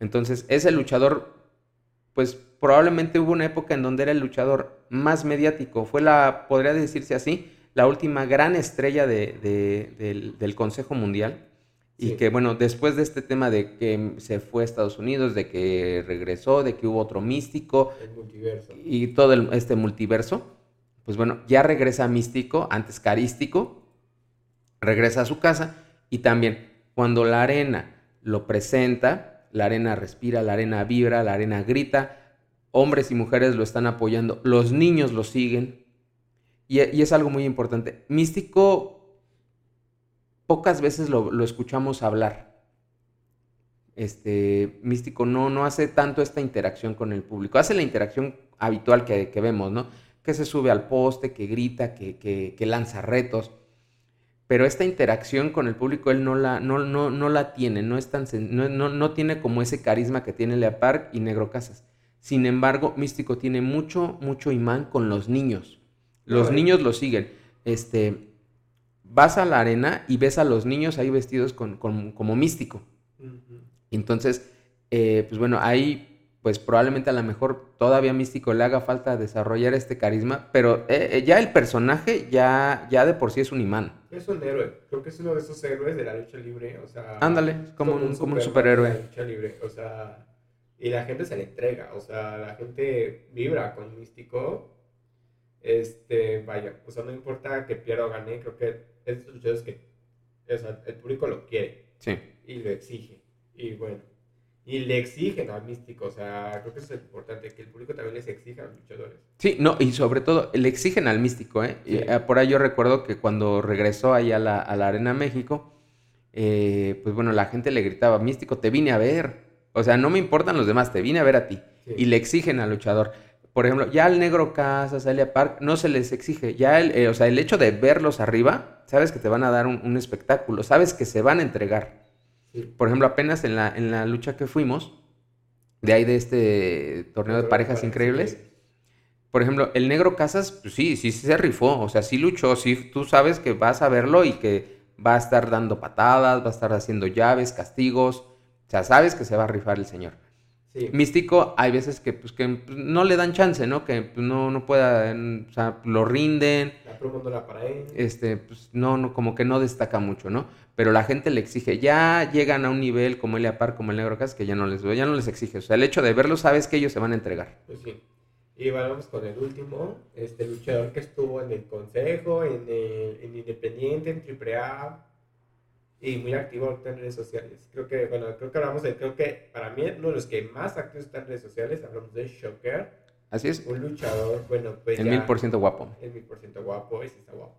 Entonces, es el luchador, pues probablemente hubo una época en donde era el luchador más mediático. Fue la, podría decirse así, la última gran estrella de- de- del, del Consejo Mundial. Y que, bueno, después de este tema de que se fue a Estados Unidos, de que regresó, de que hubo otro místico, El multiverso. y todo el- este multiverso, pues bueno, ya regresa místico, antes carístico, regresa a su casa y también cuando la arena lo presenta, la arena respira, la arena vibra, la arena grita, hombres y mujeres lo están apoyando, los niños lo siguen y, es algo muy importante. Místico, pocas veces lo, escuchamos hablar. Este, Místico no, no hace tanto esta interacción con el público. Hace la interacción habitual que, que vemos, ¿no? Que se sube al poste, que grita, que- que lanza retos. Pero esta interacción con el público él no la, no, no, no la tiene, no, es tan, no, no, no tiene como ese carisma que tiene Lea Park y Negro Casas. Sin embargo, Místico tiene mucho, mucho imán con los niños. Los Ay. niños lo siguen. Este, vas a la arena y ves a los niños ahí vestidos con, con- como místico. Entonces, eh, pues bueno, ahí pues probablemente a lo mejor todavía a Místico le haga falta desarrollar este carisma, pero eh, eh, ya el personaje ya, ya de por sí es un imán. Es un héroe. Creo que es uno de esos héroes de la lucha libre. O sea, Ándale, es como un- como un superhéroe. de la lucha libre. O sea, y la gente se le entrega. O sea, la gente vibra con Místico. Este, vaya, o sea, no importa que pierda o gane, creo que es luchadores que o sea, el público lo quiere Sí. y lo exige. Y bueno, y le exigen al Místico. O sea, creo que eso es importante, que el público también les exija a los luchadores. Sí, no, y sobre todo le exigen al místico, ¿eh? Sí. eh, por ahí yo recuerdo que cuando regresó ahí a la, a la Arena México, eh, pues bueno, la gente le gritaba, místico, te vine a ver. O sea, no me importan los demás, te vine a ver a ti. Sí. Y le exigen al luchador. Por ejemplo, ya al Negro Casas, a Elia Park, no se les exige. Ya el, eh, o sea, el hecho de verlos arriba, sabes que te van a dar un, un espectáculo, sabes que se van a entregar. Por ejemplo, apenas en la, en la lucha que fuimos, de ahí de este torneo de parejas increíbles, por ejemplo, el negro Casas, pues sí, sí se rifó, o sea, sí luchó, sí, tú sabes que vas a verlo y que va a estar dando patadas, va a estar haciendo llaves, castigos, o sea, sabes que se va a rifar el señor. Sí. Místico, hay veces que, pues, que pues, no le dan chance, ¿no? Que pues, no, no pueda, en- o sea, lo rinden, La promo no la para él. este, pues, no, no, como que no destaca mucho, ¿no? Pero la gente le exige, ya llegan a un nivel como Elia Par, como el Negro Casas, que ya no les, ya no les exige, o sea, el hecho de verlo, sabes que ellos se van a entregar. Pues sí. Y vamos con el último, este luchador que estuvo en el Consejo, en, el, en Independiente, en AAA y muy activo ahorita en redes sociales. Creo que, bueno, creo que hablamos de, creo que para mí uno de los que más activos está en redes sociales, hablamos de Shocker, Así es, un luchador, bueno, pues el mil por ciento guapo. el mil por ciento guapo, ese está guapo.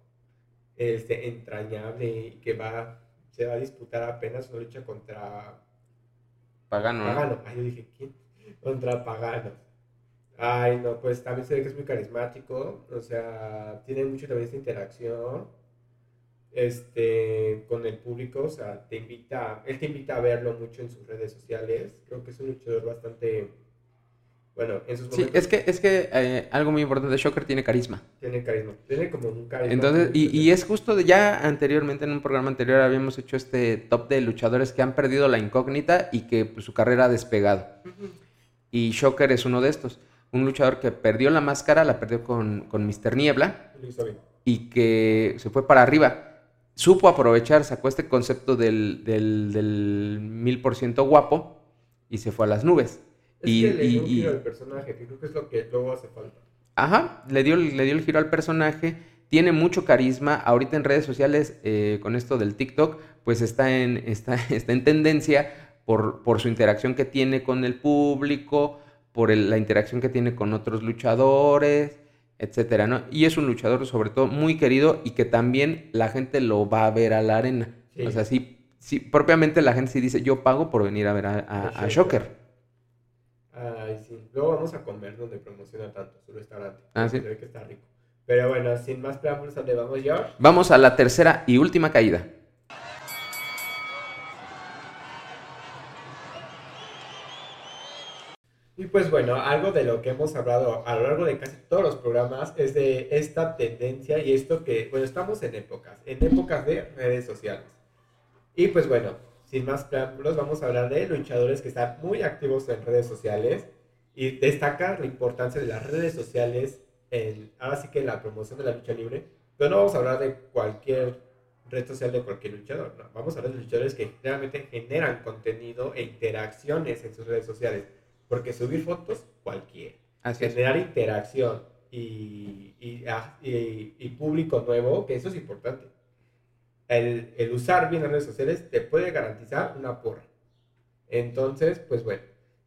Este, entrañable y que va, se va a disputar apenas una lucha contra Pagano, ¿no? Pagano. Ay, yo dije, ¿quién? Contra Pagano. Ay, no, pues también se ve que es muy carismático. O sea, tiene mucho también esta interacción este, con el público. O sea, te invita, él te invita a verlo mucho en sus redes sociales. Creo que es un luchador bastante, bueno, en sus Sí, es que, es que eh, algo muy importante, Shocker tiene carisma. tiene carisma. Tiene como un carisma. Entonces, y, y es justo de ya anteriormente, en un programa anterior, habíamos hecho este top de luchadores que han perdido la incógnita y que pues, su carrera ha despegado. Y Shocker es uno de estos. Un luchador que perdió la máscara, la perdió con, con Mr. Niebla Lo hizo bien. y que se fue para arriba. Supo aprovechar, sacó este concepto del, del, del mil por ciento guapo y se fue a las nubes. Es Y- que le dio un y- y- giro al personaje, que creo que es lo que luego hace falta. Ajá, le dio, le dio el giro al personaje, tiene mucho carisma, ahorita en redes sociales, eh, con esto del TikTok, pues está en, está, *laughs* está en tendencia por, por su interacción que tiene con el público, por el- la interacción que tiene con otros luchadores, etcétera, ¿no? Y es un luchador sobre todo muy querido y que también la gente lo va a ver a la arena. Sí. O sea, sí, sí, propiamente la gente sí dice, yo pago por venir a ver a, a- Shocker. Ay, sí. Luego vamos a comer donde promociona tanto su restaurante. Ah, sí. Que está rico. Pero bueno, sin más preámbulos, ¿a dónde vamos, George? Vamos a la tercera y última caída. Pues bueno, algo de lo que hemos hablado a lo largo de casi todos los programas es de esta tendencia y esto que, bueno, estamos en épocas, en épocas de redes sociales. Y pues bueno, sin más preámbulos, vamos a hablar de luchadores que están muy activos en redes sociales y destacar la importancia de las redes sociales en, ahora sí que en la promoción de la lucha libre, pero no vamos a hablar de cualquier red social de cualquier luchador, vamos a hablar de luchadores que realmente generan contenido e interacciones en sus redes sociales. Porque subir fotos, cualquiera. Así es. Generar interacción y, y, ah, y- y público nuevo, que eso es importante. El, el usar bien las redes sociales te puede garantizar una porra. Entonces, pues bueno,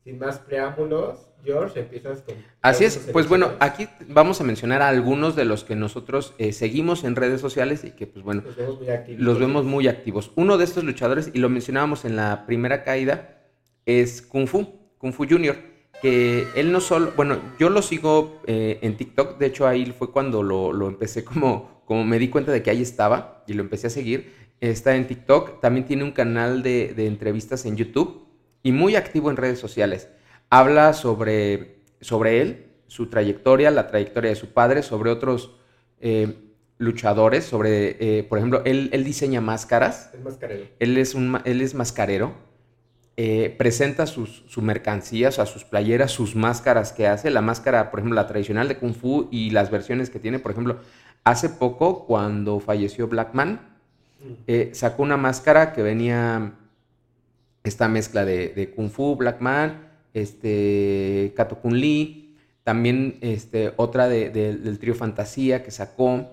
sin más preámbulos, George, empiezas con... Así es, pues bueno, aquí vamos a mencionar a algunos de los que nosotros eh, seguimos en redes sociales y que pues bueno, Los vemos muy activos. los vemos muy activos. Uno de estos luchadores, y lo mencionábamos en la primera caída, es Kung Fu, Kung Fu Junior, que él no solo, bueno, yo lo sigo eh, en TikTok, de hecho ahí fue cuando lo, lo empecé como, como me di cuenta de que ahí estaba y lo empecé a seguir. Está en TikTok, también tiene un canal de, de entrevistas en YouTube y muy activo en redes sociales. Habla sobre, sobre él, su trayectoria, la trayectoria de su padre, sobre otros eh, luchadores, sobre, eh, por ejemplo, él, él diseña máscaras, Es mascarero. él es, un, él es mascarero, eh, presenta sus, su mercancía, o sea, sus playeras, sus máscaras que hace, la máscara, por ejemplo, la tradicional de Kung Fu y las versiones que tiene, por ejemplo, hace poco, cuando falleció Blackman, Mm. eh, sacó una máscara que venía esta mezcla de, de Kung Fu, Black Man, este, Kato Kun Lee, también este, otra de- de- del trío Fantasía que sacó,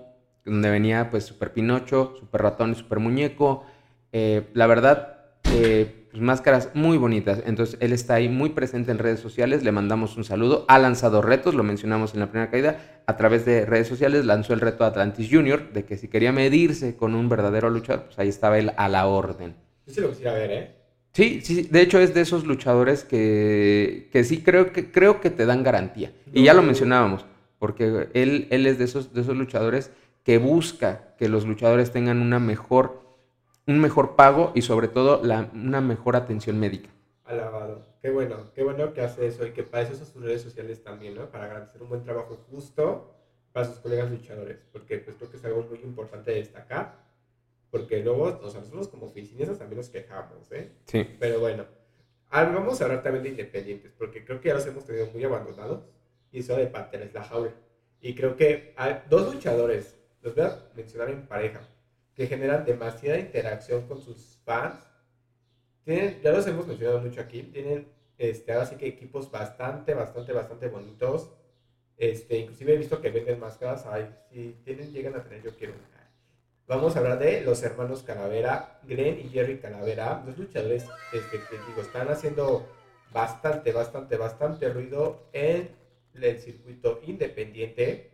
donde venía pues Super Pinocho, Super Ratón y Super Muñeco. Eh, la verdad, eh, máscaras muy bonitas. Entonces él está ahí muy presente en redes sociales, le mandamos un saludo. Ha lanzado retos, lo mencionamos en la primera caída, a través de redes sociales lanzó el reto Atlantis Junior, de que si quería medirse con un verdadero luchador, pues ahí estaba él a la orden. Yo sí lo quisiera ver, ¿eh? Sí, sí, de hecho es de esos luchadores que, que sí creo que, creo que te dan garantía. Y ya lo mencionábamos, porque él, él es de esos, de esos luchadores que busca que los luchadores tengan una mejor, un mejor pago y sobre todo la- una mejor atención médica. Alabado. Qué bueno, qué bueno que hace eso y que para eso son sus redes sociales también, ¿no? Para garantizar un buen trabajo justo para sus colegas luchadores, porque pues creo que es algo muy importante de destacar, porque luego, o sea, nosotros como oficinistas también nos quejamos, ¿eh? Sí. Pero bueno, ah, vamos a hablar también de independientes, porque creo que ya los hemos tenido muy abandonados, y eso de Panteras la jaula. Y creo que hay dos luchadores, los voy a mencionar en pareja, que generan demasiada interacción con sus fans. Tienen, ya los hemos mencionado mucho aquí, tienen este, ahora sí que equipos bastante, bastante, bastante bonitos. Este, inclusive he visto que venden máscaras. Ay, si tienen, llegan a tener, yo quiero una. Vamos a hablar de los hermanos Calavera, Glenn y Jerry Calavera, dos luchadores este, que digo, están haciendo bastante, bastante, bastante ruido en el circuito independiente.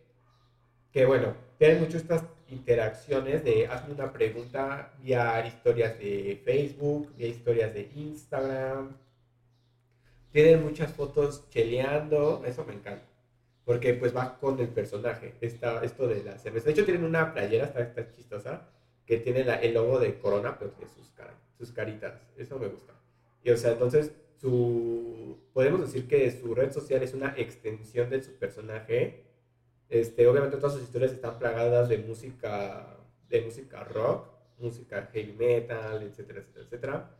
Que bueno, tienen mucho estas interacciones de hazme una pregunta vía historias de Facebook, vía historias de Instagram. Tienen muchas fotos cheleando, eso me encanta. Porque pues va con el personaje, está esto de la cerveza. De hecho tienen una playera, está, está chistosa, que tiene la, el logo de Corona, pero tiene sus, cara, sus caritas. Eso me gusta. Y o sea, entonces su, podemos decir que su red social es una extensión de su personaje. Este, obviamente todas sus historias están plagadas de música, de música rock, música heavy metal, etcétera, etcétera, etcétera.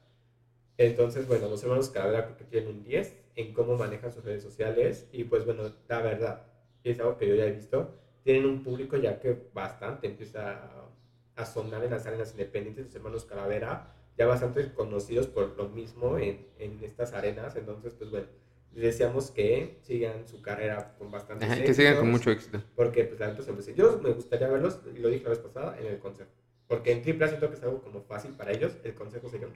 Entonces, bueno, los hermanos Calavera creo que tienen un 10 en cómo manejan sus redes sociales y pues bueno, la verdad, es algo que yo ya he visto, tienen un público ya que bastante empieza a, a sonar en las arenas independientes, los hermanos Calavera, ya bastante conocidos por lo mismo en, en estas arenas, entonces pues bueno, deseamos que sigan su carrera con bastante Ajá, que sigan con mucho éxito. Porque pues la se- Yo me gustaría verlos, y lo dije la vez pasada, en el consejo. Porque en triple A siento que es algo como fácil para ellos, el consejo sería un.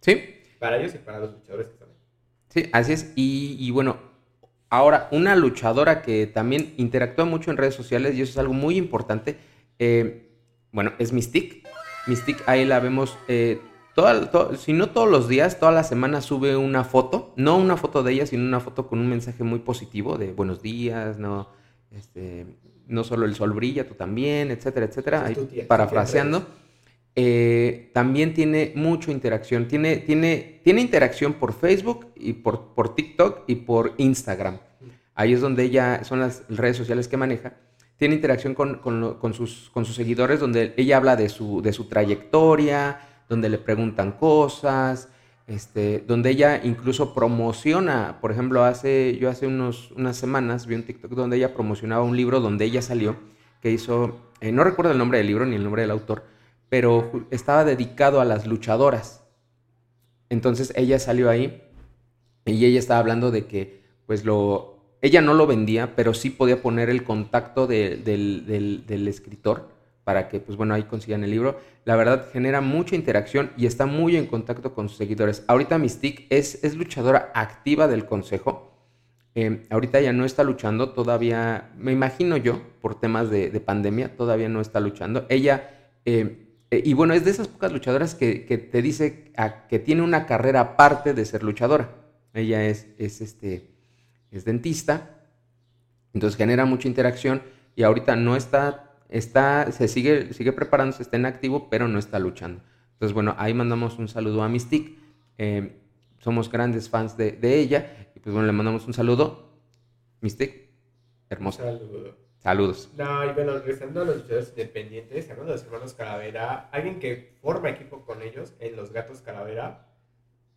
Sí, Para ellos y para los luchadores que ahí. sí, así es. Y, y bueno, ahora una luchadora que también interactúa mucho en redes sociales y eso es algo muy importante. eh, bueno, es Mystique. Mystique, ahí la vemos, eh, toda- to- si no todos los días, toda la semana sube una foto. No una foto de ella, sino una foto con un mensaje muy positivo de buenos días, no, este, no solo el sol brilla, tú también, etcétera, etcétera. Sí, ahí tía, parafraseando. Eh, también tiene mucha interacción. Tiene, tiene, tiene interacción por Facebook y por, por TikTok y por Instagram. Ahí es donde ella, son las redes sociales que maneja. Tiene interacción con, con con sus, con sus seguidores, donde ella habla de su, de su trayectoria, donde le preguntan cosas, este, donde ella incluso promociona. Por ejemplo, hace, yo hace unos, unas semanas vi un TikTok donde ella promocionaba un libro donde ella salió, que hizo, eh, no recuerdo el nombre del libro ni el nombre del autor, pero estaba dedicado a las luchadoras. Entonces ella salió ahí y ella estaba hablando de que, pues lo, ella no lo vendía, pero sí podía poner el contacto de- del, del- del escritor para que, pues bueno, ahí consigan el libro. La verdad genera mucha interacción y está muy en contacto con sus seguidores. Ahorita Mystique es, es luchadora activa del consejo. Eh, ahorita ya no está luchando, todavía, me imagino yo, por temas de, de pandemia, todavía no está luchando. Ella, eh, eh, y bueno, es de esas pocas luchadoras que, que te dice que tiene una carrera aparte de ser luchadora. Ella es, es, este, es dentista, entonces genera mucha interacción y ahorita no está, está, se sigue, sigue preparándose, está en activo, pero no está luchando. Entonces, bueno, ahí mandamos un saludo a Mystique. eh, somos grandes fans de, de ella. Y pues bueno, le mandamos un saludo. Mystique, hermosa. Saludo. Saludos. No, y bueno, regresando a los luchadores independientes, hablando de los hermanos Calavera, alguien que forma equipo con ellos en Los Gatos Calavera.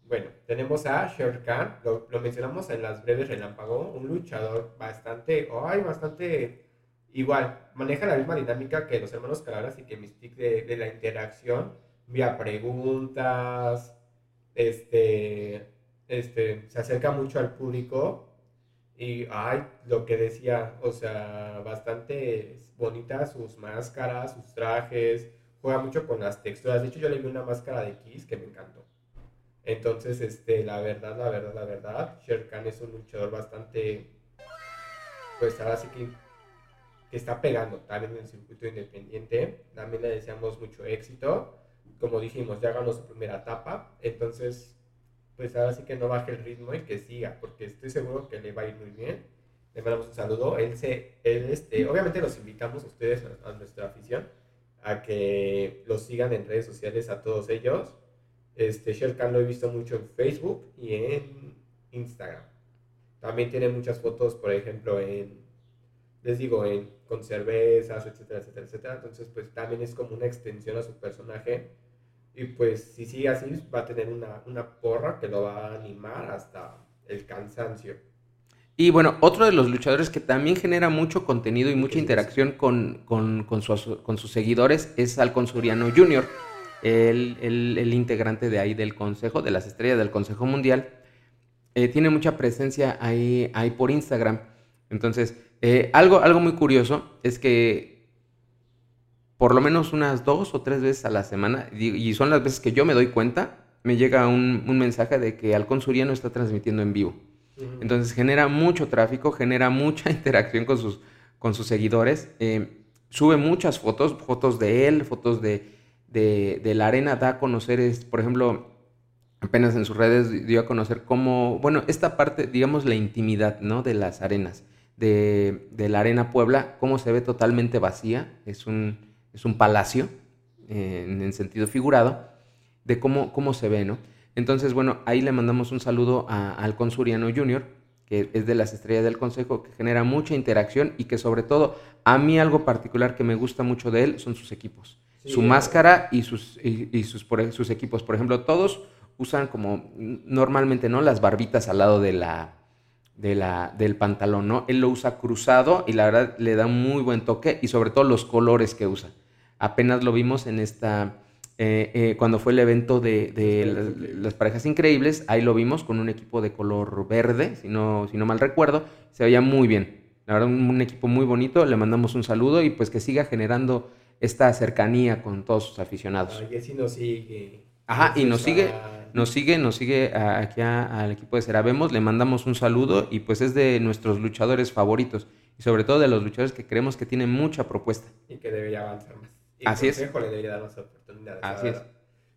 Bueno, tenemos a Sher Khan, lo, lo mencionamos en las breves relámpago, un luchador bastante, ay, bastante igual, maneja la misma dinámica que los hermanos Calavera, así que Mystique de, de la interacción, vía preguntas, este, este, se acerca mucho al público y, ay, lo que decía, o sea, bastante bonitas sus máscaras, sus trajes, juega mucho con las texturas. De hecho, yo le vi una máscara de Kiss que me encantó. Entonces, este, la verdad, la verdad, la verdad, Sher Khan es un luchador bastante, pues ahora sí que, que está pegando también en el circuito independiente. También le deseamos mucho éxito. Como dijimos, ya ganó su primera etapa. Entonces, pues ahora sí que no baje el ritmo y que siga, porque estoy seguro que le va a ir muy bien. Le mandamos un saludo. Él se, él este, obviamente los invitamos a ustedes, a, a nuestra afición, a que los sigan en redes sociales a todos ellos. Este, Sherkan lo he visto mucho en Facebook y en Instagram. También tiene muchas fotos, por ejemplo, en, les digo, en, con cervezas, etcétera, etcétera, etcétera. Entonces, pues también es como una extensión a su personaje. Y pues si sigue así, va a tener una, una porra que lo va a animar hasta el cansancio. Y bueno, otro de los luchadores que también genera mucho contenido y mucha interacción con, con, con, con sus seguidores es Alcon Suriano Jr., el, el, integrante de ahí del Consejo, de las Estrellas del Consejo Mundial, eh, tiene mucha presencia ahí, ahí por Instagram. Entonces, eh, algo, algo muy curioso es que por lo menos unas dos o tres veces a la semana, y son las veces que yo me doy cuenta, me llega un, un mensaje de que Alcon Suriano está transmitiendo en vivo. Entonces genera mucho tráfico, genera mucha *laughs* interacción con sus, con sus seguidores. Eh, sube muchas fotos, fotos de él, fotos de, de, la arena da a conocer, es, por ejemplo, apenas en sus redes dio a conocer cómo, bueno, esta parte, digamos, la intimidad, ¿no? De las arenas, de, la arena Puebla, cómo se ve totalmente vacía, es un, es un palacio, eh, en, en, sentido figurado, de cómo, cómo se ve, ¿no? Entonces, bueno, ahí le mandamos un saludo a, al Consuriano Junior, que es de las estrellas del Consejo, que genera mucha interacción y que sobre todo, a mí algo particular que me gusta mucho de él son sus equipos su máscara y sus, y, sus, sus equipos. Por ejemplo, todos usan como normalmente, ¿no? Las barbitas al lado de la, de la, del pantalón, ¿no? Él lo usa cruzado y la verdad le da un muy buen toque y sobre todo los colores que usa. Apenas lo vimos en esta, eh, eh, cuando fue el evento de, las, parejas increíbles, ahí lo vimos con un equipo de color verde, si no, si no mal recuerdo, se veía muy bien. La verdad, un, un equipo muy bonito, le mandamos un saludo y pues que siga generando esta cercanía con todos sus aficionados. Y así nos sigue. Ajá, y nos sigue, nos sigue, nos sigue aquí al equipo de Ceravemos, le mandamos un saludo y pues es de nuestros luchadores favoritos y sobre todo de los luchadores que creemos que tienen mucha propuesta. Y que debería avanzar más. Y Así es. le debería dar más oportunidades. Así es.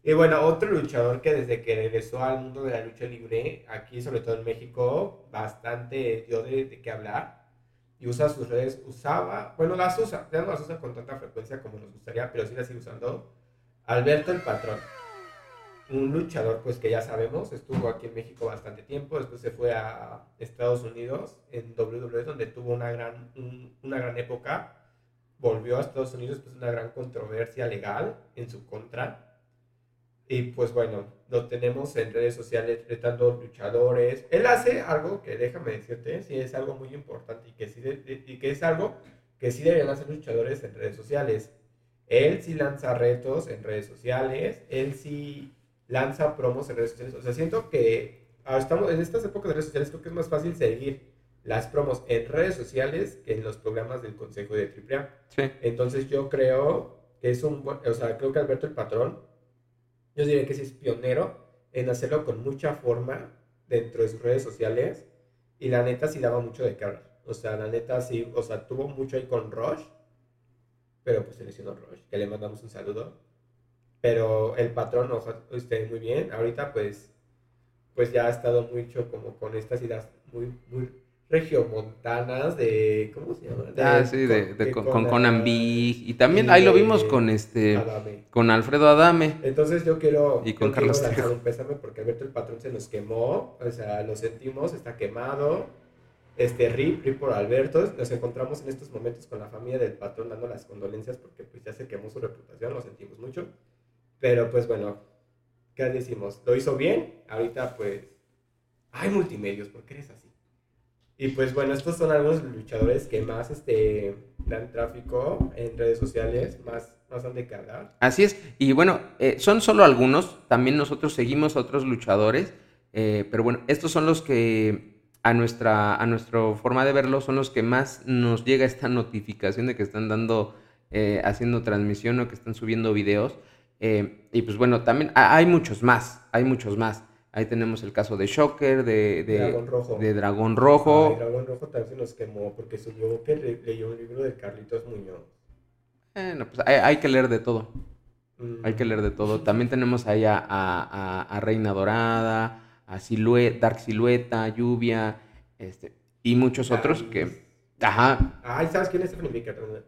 Y bueno, otro luchador que desde que regresó al mundo de la lucha libre, aquí sobre todo en México, bastante dio de, de qué hablar, y usa sus redes, usaba, bueno, las usa, ya no las usa con tanta frecuencia como nos gustaría, pero sí las sigue usando. Alberto el Patrón, un luchador, pues que ya sabemos, estuvo aquí en México bastante tiempo, después se fue a Estados Unidos en WWE, donde tuvo una gran, una gran época, volvió a Estados Unidos, pues una gran controversia legal en su contra y pues bueno, lo tenemos en redes sociales tratando luchadores. Él hace algo que déjame decirte, sí es algo muy importante y que, sí y que es algo que sí deberían hacer luchadores en redes sociales. Él sí lanza retos en redes sociales, él sí lanza promos en redes sociales. O sea, siento que ah, estamos en estas épocas de redes sociales creo que es más fácil seguir las promos en redes sociales que en los programas del Consejo de AAA. Sí. Entonces yo creo que es un, o sea, creo que Alberto el Patrón yo diría que sí es pionero en hacerlo con mucha forma dentro de sus redes sociales y la neta sí daba mucho de cara. O sea, la neta sí, o sea, tuvo mucho ahí con Rush, pero pues se lesionó Rush, que le mandamos un saludo. Pero el patrón, usted muy bien. Ahorita pues, pues ya ha estado mucho como con estas ideas muy, muy regiomontanas de ¿cómo se llama? ah, sí, de, con, con, Conan Big y también ahí lo vimos con este con Alfredo Adame. Entonces yo quiero y con Carlos quiero un porque Alberto el patrón se nos quemó, o sea, lo sentimos, está quemado. Este RIP, RIP por Alberto, nos encontramos en estos momentos con la familia del patrón dando las condolencias porque pues ya se quemó su reputación, lo sentimos mucho. Pero pues bueno, ¿qué decimos? ¿Lo hizo bien? Ahorita pues hay multimedios, ¿por qué eres así? Y pues bueno, estos son algunos luchadores que más este, dan tráfico en redes sociales, más, más han de cargar. Así es, y bueno, eh, son solo algunos, también nosotros seguimos otros luchadores, eh, pero bueno, estos son los que a nuestra, a nuestra forma de verlo son los que más nos llega esta notificación de que están dando, eh, haciendo transmisión o que están subiendo videos. Y pues bueno, también hay muchos más, hay muchos más. Ahí tenemos el caso de Shocker, de, de Dragón Rojo. De Dragón Rojo. Dragón Rojo también se nos quemó porque subió que leyó un libro de Carlitos Muñoz. Bueno, pues hay, que leer de todo. Mm. Hay que leer de todo. También tenemos ahí a, a, Reina Dorada, a Dark Silueta, Lluvia, este, y muchos otros que... Ajá. Ay, ¿sabes quién es?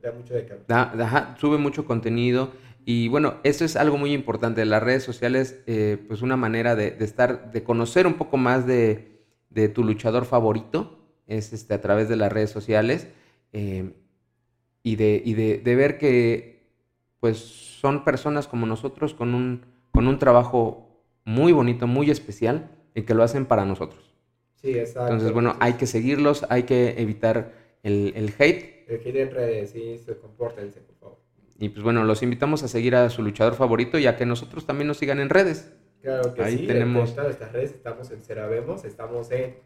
Da mucho de cara. Da- Ajá, sube mucho contenido. Y bueno, eso es algo muy importante. Las redes sociales, eh, pues una manera de, de estar, de conocer un poco más de, de tu luchador favorito, es este, a través de las redes sociales. eh, y de, y de, de ver que pues son personas como nosotros con un, con un trabajo muy bonito, muy especial, y que lo hacen para nosotros. Sí, exacto. Entonces, bueno, hay que seguirlos, hay que evitar el, el hate. El en redes, sí, se compórtense, por favor. Y pues bueno, los invitamos a seguir a su luchador favorito y a que nosotros también nos sigan en redes. Claro que Ahí sí. tenemos- En todas nuestras redes estamos en Ceravemos, estamos en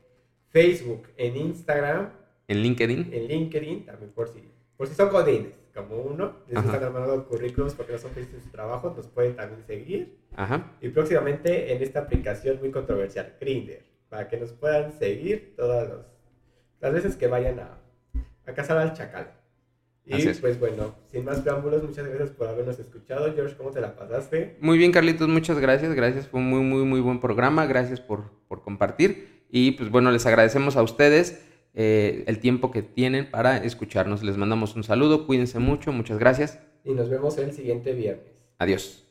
Facebook, en Instagram, En LinkedIn. en LinkedIn, también por si, por si son godines, como uno, les Ajá. están armando currículums porque no son felices en su trabajo, nos pueden también seguir. Ajá. Y próximamente en esta aplicación muy controversial, Grindr, para que nos puedan seguir todas los- las veces que vayan a, a cazar al chacal. Y pues bueno, sin más preámbulos, muchas gracias por habernos escuchado. George, ¿cómo te la pasaste? Muy bien, Carlitos, muchas gracias. Gracias, fue un muy, muy, muy buen programa. Gracias por, por compartir. Y pues bueno, les agradecemos a ustedes eh, el tiempo que tienen para escucharnos. Les mandamos un saludo, cuídense mucho, muchas gracias. Y nos vemos el siguiente viernes. Adiós.